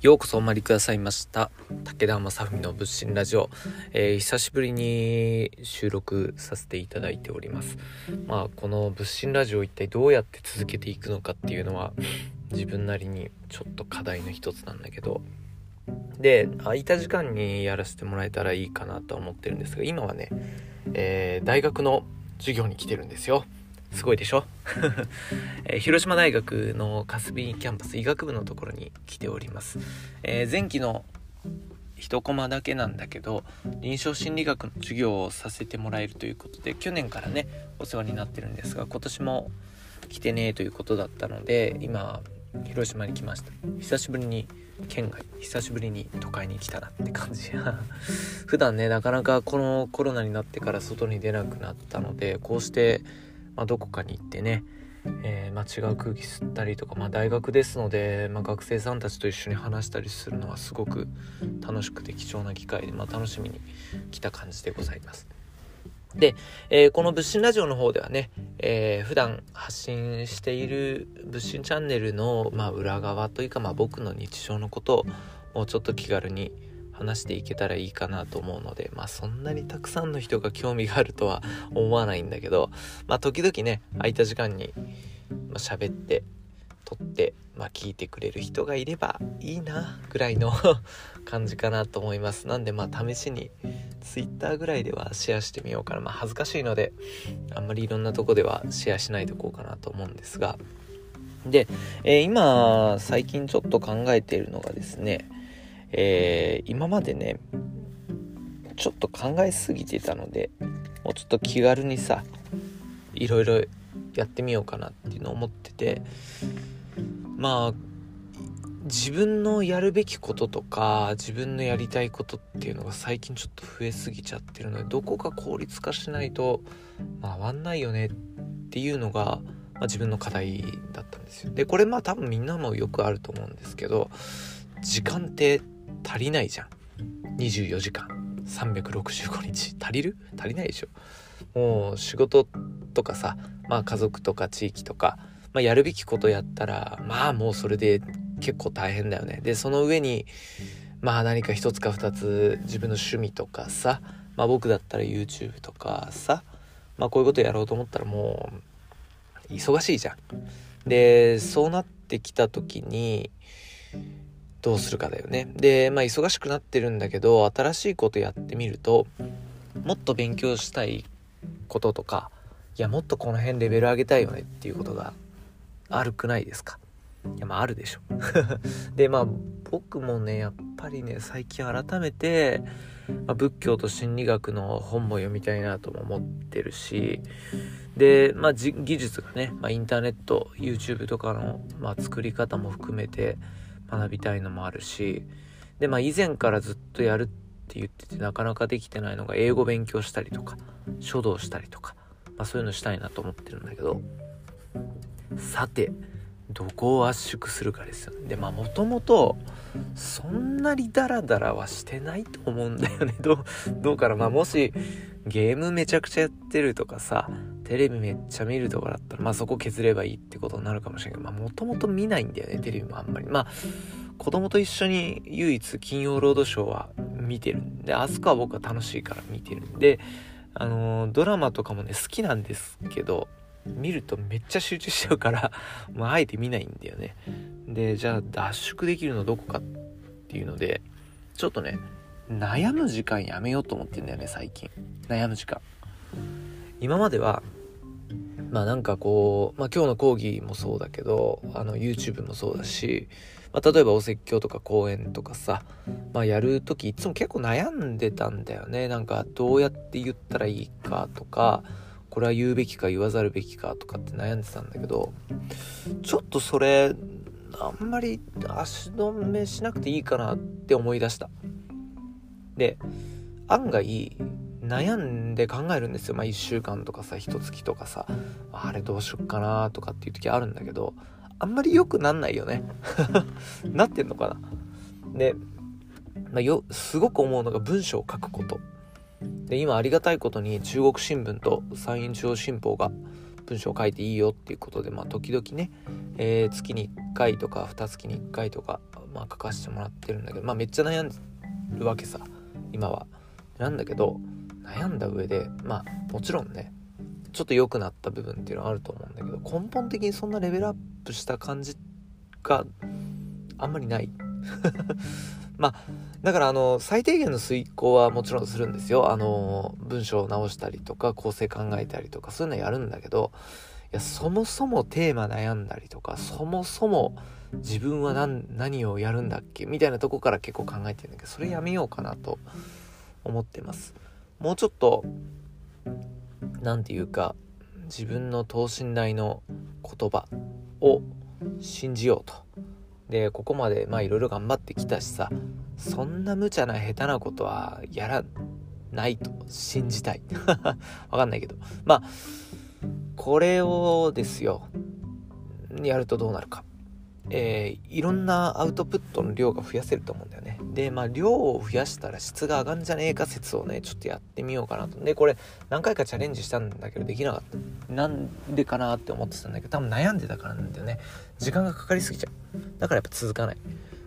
ようこそお参りくださいました。武田正文の仏心ラジオ、えー、久しぶりに収録させていただいております。まあこの仏心ラジオ一体どうやって続けていくのかっていうのは自分なりにちょっと課題の一つなんだけど。で空いた時間にやらせてもらえたらいいかなとは思ってるんですが今はね、えー、大学の授業に来てるんですよ。すごいでしょ、えー、広島大学の霞キャンパス医学部のところに来ております、えー、前期の1コマだけなんだけど臨床心理学の授業をさせてもらえるということで去年からねお世話になってるんですが今年も来てねということだったので今広島に来ました。久しぶりに県外久しぶりに都会に来たなって感じ。普段ねなかなかこのコロナになってから外に出なくなったのでこうしてまあ、どこかに行ってね、えー、まあ、違う空気吸ったりとか、まあ、大学ですので、ま、学生さんたちと一緒に話したりするのはすごく楽しくて貴重な機会で、ま、楽しみに来た感じでございます。で、えー、この物心ラジオの方ではね、えー、普段発信している物心チャンネルの、まあ、裏側というか、まあ、僕の日常のことをもうちょっと気軽に話していけたらいいかなと思うのでまあそんなにたくさんの人が興味があるとは思わないんだけどまあ時々ね空いた時間に喋、まあ、って撮って、まあ、聞いてくれる人がいればいいなぐらいの 感じかなと思います。なんでまあ試しに Twitter ぐらいではシェアしてみようかな。まあ恥ずかしいのであんまりいろんなとこではシェアしないでおこうかなと思うんですが。で、えー、今最近ちょっと考えているのがですねえー、今までねちょっと考えすぎてたのでもうちょっと気軽にさいろいろやってみようかなっていうのを思っててまあ自分のやるべきこととか自分のやりたいことっていうのが最近ちょっと増えすぎちゃってるのでどこか効率化しないと回んないよねっていうのが、まあ、自分の課題だったんですよ。でこれまあ多分みんなもよくあると思うんですけど時間って足りないじゃん。24時間。365日。足りる？足りないでしょ。もう仕事とかさまあ家族とか地域とか、まあ、やるべきことやったらまあもうそれで結構大変だよね。でその上にまあ何か一つか二つ自分の趣味とかさまあ僕だったら YouTube とかさまあこういうことやろうと思ったらもう忙しいじゃん。でそうなってきた時にどうするかだよね。で、まあ忙しくなってるんだけど、新しいことやってみると、もっと勉強したいこととか、いや、もっとこの辺レベル上げたいよねっていうことがあるくないですか？いや、まああるでしょ。で、まあ僕もね、やっぱりね、最近改めて、まあ、仏教と心理学の本も読みたいなとも思ってるし、で、まあ、技術がね、まあ、インターネット YouTube とかの、まあ、作り方も含めて学びたいのもあるしでまあ以前からずっとやるって言っててなかなかできてないのが英語勉強したりとか書道したりとか、まあ、そういうのしたいなと思ってるんだけどさてどこを圧縮するかですよね。でまあもともとそんなにダラダラはしてないと思うんだよね。どうどうかな。まあもしゲームめちゃくちゃやってるとかさテレビめっちゃ見るとかだったらまあそこ削ればいいってことになるかもしれないけどまあもともと見ないんだよねテレビもあんまり。まあ子供と一緒に唯一金曜ロードショーは見てるんであそこは僕は楽しいから見てるんであのー、ドラマとかもね好きなんですけど見るとめっちゃ集中しちゃうから まああえて見ないんだよね。でじゃあ脱縮できるのどこかっていうのでちょっとね悩む時間やめようと思ってんだよね最近。悩む時間。今まではまあなんかこう、まあ今日の講義もそうだけど、あの YouTube もそうだし、まあ例えばお説教とか講演とかさ、まあやるときいつも結構悩んでたんだよね。なんかどうやって言ったらいいかとか、これは言うべきか言わざるべきかとかって悩んでたんだけど、ちょっとそれ、あんまり足止めしなくていいかなって思い出した。で、案外、悩んで考えるんですよ。まあ1週間とかさ、1月とかさ、あれどうしよっかなとかっていう時あるんだけど、あんまり良くなんないよね。なってんのかな。で、まあ、よ、すごく思うのが文章を書くこと。で、今ありがたいことに中国新聞と山陰中央新報が文章を書いていいよっていうことで、まあ、時々ね、えー、月に1回とか2月に1回とか、まあ、書かせてもらってるんだけど、まあ、めっちゃ悩んでるわけさ今は。なんだけど悩んだ上でまあもちろんねちょっと良くなった部分っていうのはあると思うんだけど根本的にそんなレベルアップした感じがあんまりない。まあだからあの最低限の遂行はもちろんするんですよ。あの文章を直したりとか構成考えたりとかそういうのやるんだけどいやそもそもテーマ悩んだりとかそもそも自分は何何をやるんだっけみたいなとこから結構考えてるんだけどそれやめようかなと思ってます。もうちょっと何て言うか自分の等身大の言葉を信じようと。でここまでまあいろいろ頑張ってきたしさそんな無茶な下手なことはやらないと。信じたい。わかんないけど。まあこれをですよ。やるとどうなるか。えー、いろんなアウトプットの量が増やせると思うんだよね。で、まあ、量を増やしたら質が上がんじゃねえか説をね、ちょっとやってみようかなと。で、これ、何回かチャレンジしたんだけど、できなかった。なんでかなって思ってたんだけど、多分悩んでたからなんだよね。時間がかかりすぎちゃう。だからやっぱ続かない。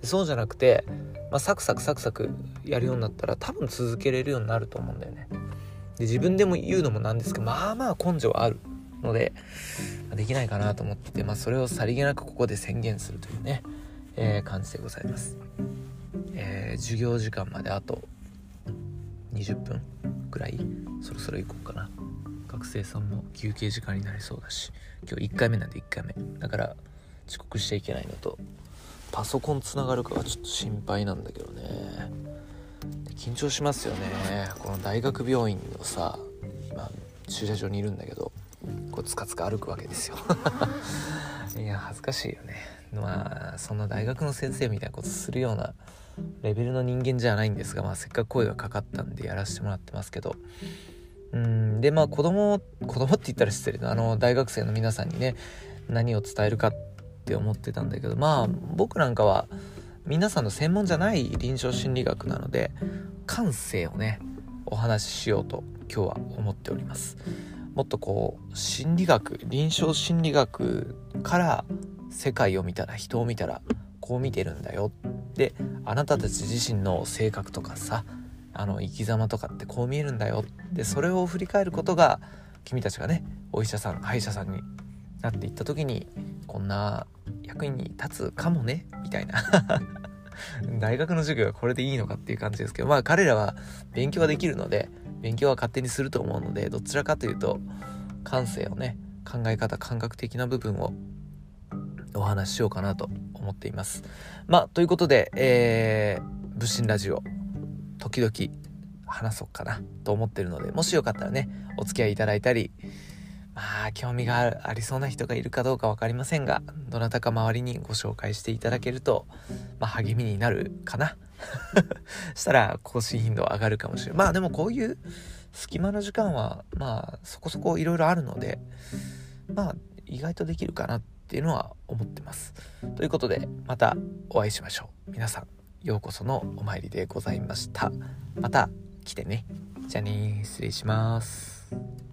でそうじゃなくて、まあ、サクサクサクサクやるようになったら、多分続けれるようになると思うんだよね。で、自分でも言うのもなんですけど、まあまあ根性はある。ので、できないかなと思ってて、まあ、それをさりげなくここで宣言するというね、えー、感じでございます、えー、授業時間まであと20分ぐらいそろそろ行こうかな。学生さんも休憩時間になりそうだし今日1回目なんで1回目。だから遅刻しちゃいけないのとパソコンつながるかがちょっと心配なんだけどね。緊張しますよね。この大学病院のさ今駐車場にいるんだけど。こうつかつか歩くわけですよ。いや恥ずかしいよね。まあそんな大学の先生みたいなことするようなレベルの人間じゃないんですが、まあ、せっかく声がかかったんでやらせてもらってますけど。うんでまあ子供子供って言ったら失礼だあの大学生の皆さんにね何を伝えるかって思ってたんだけどまあ僕なんかは皆さんの専門じゃない臨床心理学なので感性をねお話ししようと今日は思っております。もっとこう心理学臨床心理学から世界を見たら人を見たらこう見てるんだよであなたたち自身の性格とかさあの生き様とかってこう見えるんだよでそれを振り返ることが君たちがねお医者さん歯医者さんになっていった時にこんな役に立つかもねみたいな。大学の授業はこれでいいのかっていう感じですけどまあ彼らは勉強はできるので勉強は勝手にすると思うのでどちらかというと感性をね考え方感覚的な部分をお話ししようかなと思っています。まあということでえー、物心ラジオ時々話そうかなと思ってるのでもしよかったらねお付き合いいただいたりまあ興味がありそうな人がいるかどうか分かりませんがどなたか周りにご紹介していただけると、まあ、励みになるかな。したら更新頻度上がるかもしれない。まあでもこういう隙間の時間はまあそこそこいろいろあるのでまあ意外とできるかなっていうのは思ってます。ということでまたお会いしましょう。皆さんようこそのお参りでございました。また来てね。じゃあね失礼します。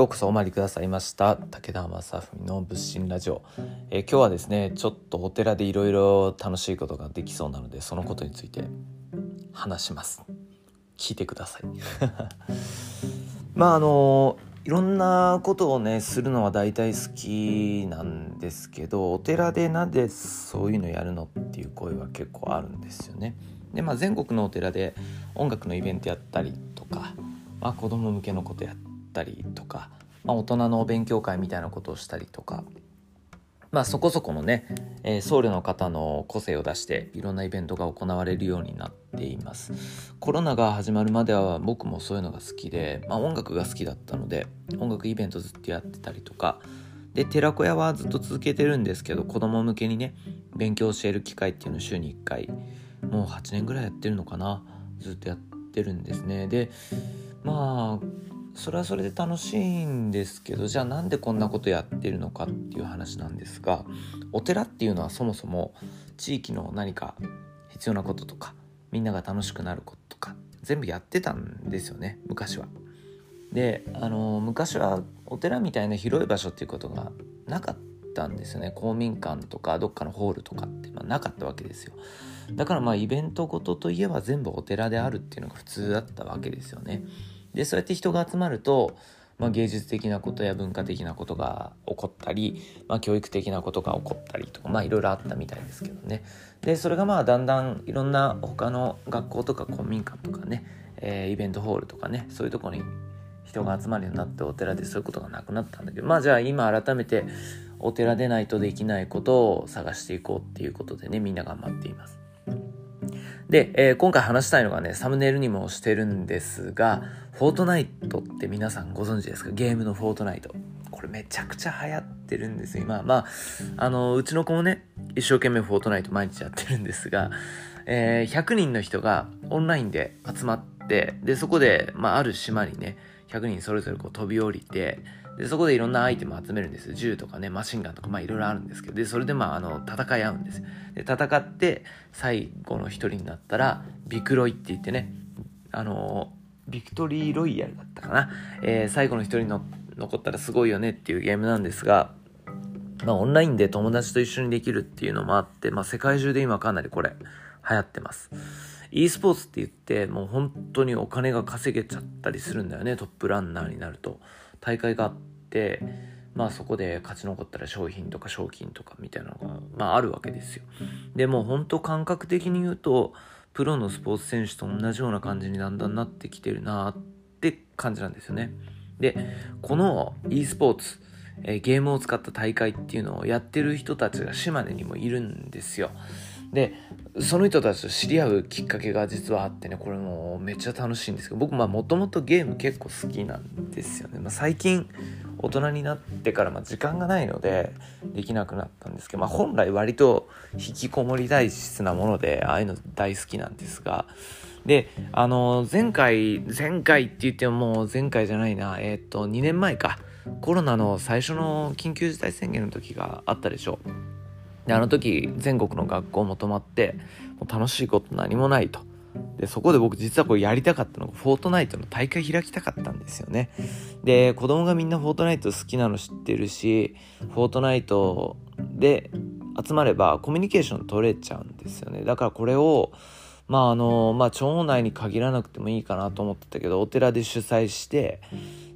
ようこそお参りくださいました。武田正文の仏心ラジオ、えー、今日はですねちょっとお寺でいろいろ楽しいことができそうなのでそのことについて話します。聞いてください。まああのいろんなことをねするのは大体好きなんですけどお寺でなんでそういうのやるのっていう声は結構あるんですよね。でまあ全国のお寺で音楽のイベントやったりとか、まあ、子供向けのことやったりとか、まあ、大人のお勉強会みたいなことをしたりとか、まあ、そこそこのね、えー、僧侶の方の個性を出していろんなイベントが行われるようになっています。コロナが始まるまでは僕もそういうのが好きで、まあ、音楽が好きだったので音楽イベントずっとやってたりとか。で寺子屋はずっと続けてるんですけど子供向けにね勉強教える機会っていうのを週に1回もう8年ぐらいやってるのかなずっとやってるんですね。でまあそれはそれで楽しいんですけどじゃあなんでこんなことやってるのかっていう話なんですがお寺っていうのはそもそも地域の何か必要なこととかみんなが楽しくなることとか全部やってたんですよね昔は。であの昔はお寺みたいな広い場所っていうことがなかったんですよね。公民館とかどっかのホールとかって、まあ、なかったわけですよ。だからまあイベントごとといえば全部お寺であるっていうのが普通だったわけですよね。でそうやって人が集まるとまあ、芸術的なことや文化的なことが起こったり、まあ、教育的なことが起こったりとかまあいろいろあったみたいですけどねでそれがまあだんだんいろんな他の学校とか公民館とかね、えー、イベントホールとかねそういうとこに人が集まるようになってお寺でそういうことがなくなったんだけどまあじゃあ今改めてお寺でないとできないことを探していこうっていうことでねみんな頑張っています。で、えー、今回話したいのがね、サムネイルにもしてるんですが、フォートナイトって皆さんご存知ですか？ゲームのフォートナイト。これめちゃくちゃ流行ってるんですよ、今。まあ、あの、うちの子もね、一生懸命フォートナイト毎日やってるんですが、えー、100人の人がオンラインで集まって、で、そこで、まあ、ある島にね、100人それぞれこう飛び降りて、で、そこでいろんなアイテムを集めるんです。銃とかね、マシンガンとか、まあいろいろあるんですけど、で、それでまあ、あの、戦い合うんです。で、戦って、最後の一人になったら、ビクロイって言ってね、あの、ビクトリーロイヤルだったかな。えー、最後の一人の残ったらすごいよねっていうゲームなんですが、まあオンラインで友達と一緒にできるっていうのもあって、まあ世界中で今かなりこれ流行ってます。e スポーツって言ってもう本当にお金が稼げちゃったりするんだよねトップランナーになると大会があってまあそこで勝ち残ったら商品とか賞金とかみたいなのが、まあ、あるわけですよ。でも本当感覚的に言うとプロのスポーツ選手と同じような感じにだんだんなってきてるなって感じなんですよね。でこの e スポーツえゲームを使った大会っていうのをやってる人たちが島根にもいるんですよ。でその人たちと知り合うきっかけが実はあってねこれもめっちゃ楽しいんですけど僕もともとゲーム結構好きなんですよね、まあ、最近大人になってからま時間がないのでできなくなったんですけど、まあ、本来割と引きこもり体質なものでああいうの大好きなんですがであの前回前回って言ってももう前回じゃないなえっ、ー、と2年前か。コロナの最初の緊急事態宣言の時があったでしょであの時全国の学校も泊まってもう楽しいこと何もないと。でそこで僕実はこれやりたかったのがフォートナイトの大会開きたかったんですよね。で子供がみんなフォートナイト好きなの知ってるしフォートナイトで集まればコミュニケーション取れちゃうんですよね。だからこれをまああのまあ町内に限らなくてもいいかなと思ってたけどお寺で主催して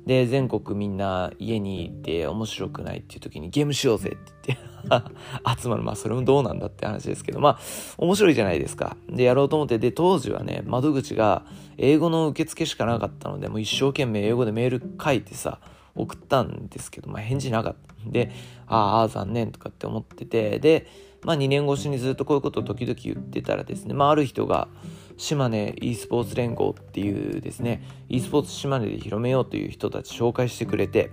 で全国みんな家にいて面白くないっていう時にゲームしようぜって言って 集まる。まあそれもどうなんだって話ですけどまあ面白いじゃないですか。でやろうと思って。で当時はね窓口が英語の受付しかなかったのでもう一生懸命英語でメール書いてさ送ったんですけど、まあ、返事なかった。んでああ残念とかって思ってて。でまあ2年越しにずっとこういうことを時々言ってたらですねまあある人が島根 e スポーツ連合っていうですね e スポーツ島根で広めようという人たち紹介してくれて。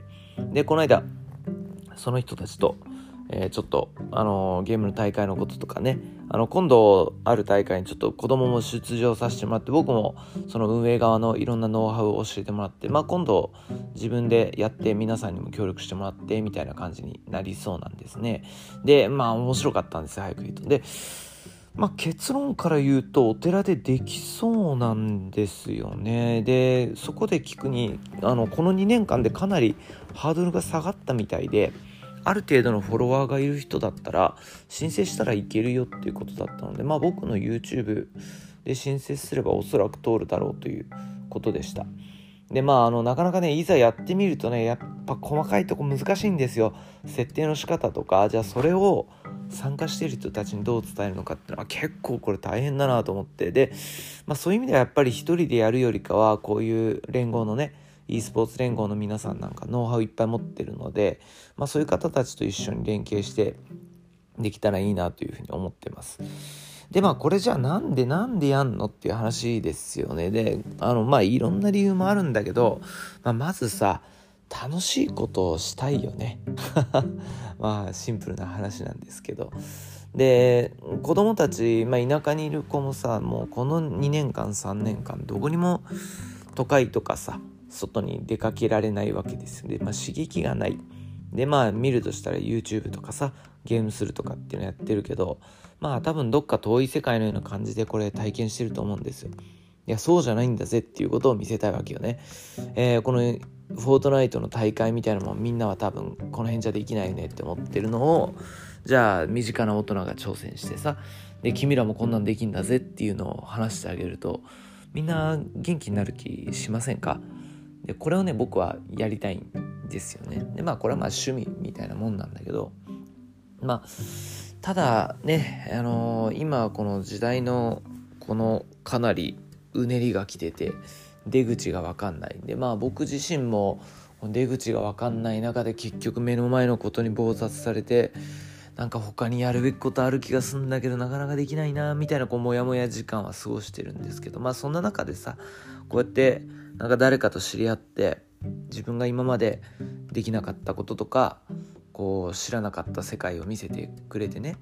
でこの間その人たちと、えー、ちょっと、あのー、ゲームの大会のこととかね。あの今度ある大会にちょっと子供も出場させてもらって僕もその運営側のいろんなノウハウを教えてもらって、まあ、今度自分でやって皆さんにも協力してもらってみたいな感じになりそうなんですね。でまあ面白かったんです早く言うと。でまあ、結論から言うとお寺でできそうなんですよね。でそこで聞くにあのこの2年間でかなりハードルが下がったみたいである程度のフォロワーがいる人だったら申請したらいけるよっていうことだったのでまあ僕の YouTube で申請すればおそらく通るだろうということでした。でまああのなかなかねいざやってみるとねやっぱ細かいとこ難しいんですよ。設定の仕方とかじゃあそれを参加している人たちにどう伝えるのかっていうのは結構これ大変だなと思って。で、まあ、そういう意味ではやっぱり一人でやるよりかはこういう連合のね e スポーツ連合の皆さんなんかノウハウいっぱい持ってるので、まあ、そういう方たちと一緒に連携してできたらいいなというふうに思ってます。でまあこれじゃあなんでなんでやんのっていう話ですよね。であのまあいろんな理由もあるんだけど、まあ、まずさ楽しいことをしたいよね まあシンプルな話なんですけどで子供たち、まあ、田舎にいる子もさもうこの2年間3年間どこにも都会とかさ外に出かけられないわけですよね、まあ、刺激がないでまあ見るとしたら YouTube とかさゲームするとかっていうのやってるけどまあ多分どっか遠い世界のような感じでこれ体験してると思うんですよ。いやそうじゃないんだぜっていうことを見せたいわけよね。えー、このフォートナイトの大会みたいなのもみんなは多分この辺じゃできないよねって思ってるのをじゃあ身近な大人が挑戦してさで君らもこんなんできんだぜっていうのを話してあげるとみんな元気になる気しませんか？でこれをね僕はやりたいんですよね。でまあこれはまあ趣味みたいなもんなんだけどまあただねあのー、今この時代のこのかなりうねりが来てて出口が分かんない。んでまあ僕自身も出口が分かんない中で結局目の前のことに忙殺されてなんか他にやるべきことある気がするんだけどなかなかできないなみたいなこうモヤモヤ時間は過ごしてるんですけどまあそんな中でさこうやってなんか誰かと知り合って自分が今までできなかったこととかこう知らなかった世界を見せてくれてね。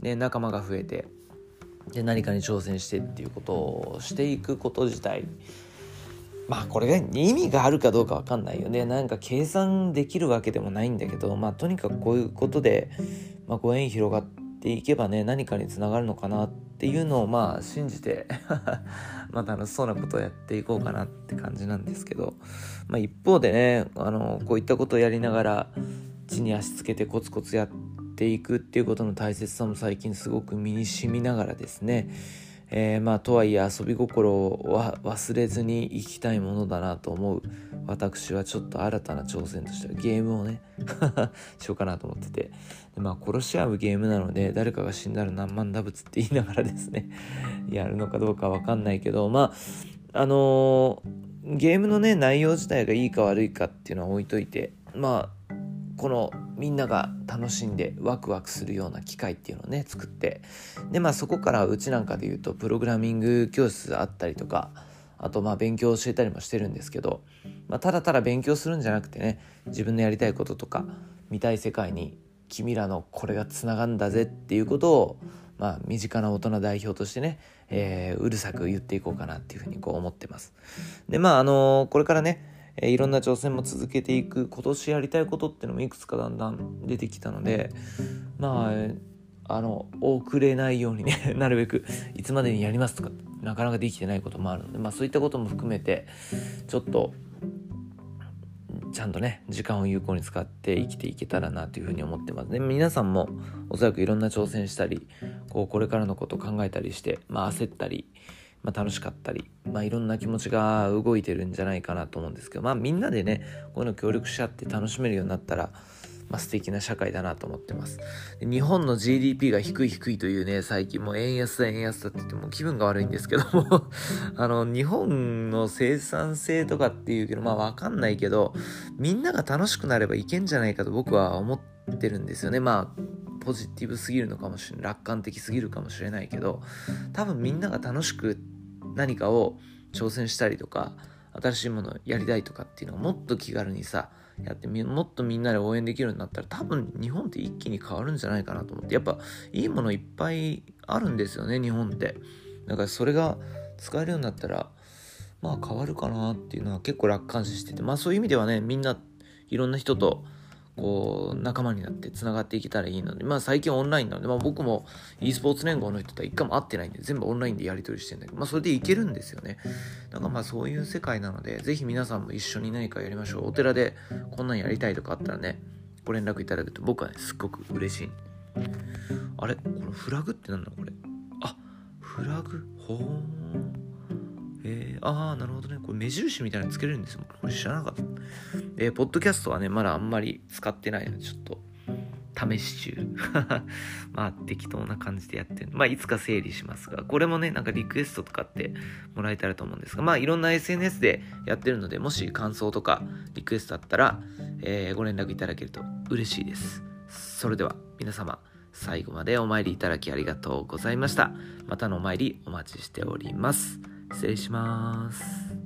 で仲間が増えてで何かに挑戦してっていうことをしていくこと自体。まあこれが意味があるかどうか分かんないよね。なんか計算できるわけでもないんだけどまあとにかくこういうことで、まあ、ご縁広がっていけばね何かにつながるのかなってっていうのをまあ信じて まあ楽しそうなことをやっていこうかなって感じなんですけど、まあ、一方でねあのこういったことをやりながら地に足つけてコツコツやっていくっていうことの大切さも最近すごく身にしみながらですねえー、まあとはいえ遊び心は忘れずに生きたいものだなと思う私はちょっと新たな挑戦としてはゲームをね しようかなと思ってて。でまあ殺し合うゲームなので誰かが死んだら何万打物って言いながらですね やるのかどうかわかんないけどまああのー、ゲームのね内容自体がいいか悪いかっていうのは置いといてまあこのみんなが楽しんでワクワクするような機会っていうのをね作ってでまあそこからうちなんかで言うとプログラミング教室あったりとかあとまあ勉強を教えたりもしてるんですけど、まあ、ただただ勉強するんじゃなくてね自分のやりたいこととか見たい世界に君らのこれがつながるんだぜっていうことをまあ身近な大人代表としてね、えー、うるさく言っていこうかなっていうふうにこう思ってます。でまああのー、これからねえー、いろんな挑戦も続けていく今年やりたいことっていうのもいくつかだんだん出てきたのでまああの遅れないようにね なるべくいつまでにやりますとかなかなかできてないこともあるので、まあ、そういったことも含めてちょっとちゃんとね時間を有効に使って生きていけたらなというふうに思ってます。ね皆さんもおそらくいろんな挑戦したりこうこれからのこと考えたりして、まあ、焦ったりまあ、楽しかったり、まあ、いろんな気持ちが動いてるんじゃないかなと思うんですけど、まあ、みんなでねこういうの協力し合って楽しめるようになったら、まあ、素敵な社会だなと思ってます。で日本の GDP が低い低いというね最近もう円安だ円安だって言っても気分が悪いんですけども あの日本の生産性とかっていうけどまあわかんないけどみんなが楽しくなればいけんじゃないかと僕は思ってるんですよね。まあポジティブすぎるのかもしれない楽観的すぎるかもしれないけど多分みんなが楽しく何かを挑戦したりとか新しいものをやりたいとかっていうのをもっと気軽にさやってみもっとみんなで応援できるようになったら多分日本って一気に変わるんじゃないかなと思ってやっぱいいものいっぱいあるんですよね日本って。だからそれが使えるようになったらまあ変わるかなっていうのは結構楽観視しててまあそういう意味ではねみんないろんな人とこう仲間になってつながっていけたらいいのでまあ最近オンラインなので、まあ、僕も e スポーツ連合の人とは一回も会ってないんで全部オンラインでやり取りしてるんだけどまあそれでいけるんですよね。だからまあそういう世界なのでぜひ皆さんも一緒に何かやりましょう。お寺でこんなんやりたいとかあったらねご連絡いただくと僕はねすっごく嬉しい。あれ？このフラグって何だこれ？あフラグ？ほーえー、ああ、なるほどね。これ目印みたいなのつけれるんですよ。これ知らなかった。えー、ポッドキャストはね、まだあんまり使ってないので、ちょっと、試し中。まあ、適当な感じでやってる。まあ、いつか整理しますが、これもね、なんかリクエストとかってもらえたらと思うんですが、まあ、いろんな SNS でやってるので、もし感想とかリクエストあったら、えー、ご連絡いただけると嬉しいです。それでは、皆様、最後までお参りいただきありがとうございました。またのお参りお待ちしております。失礼します。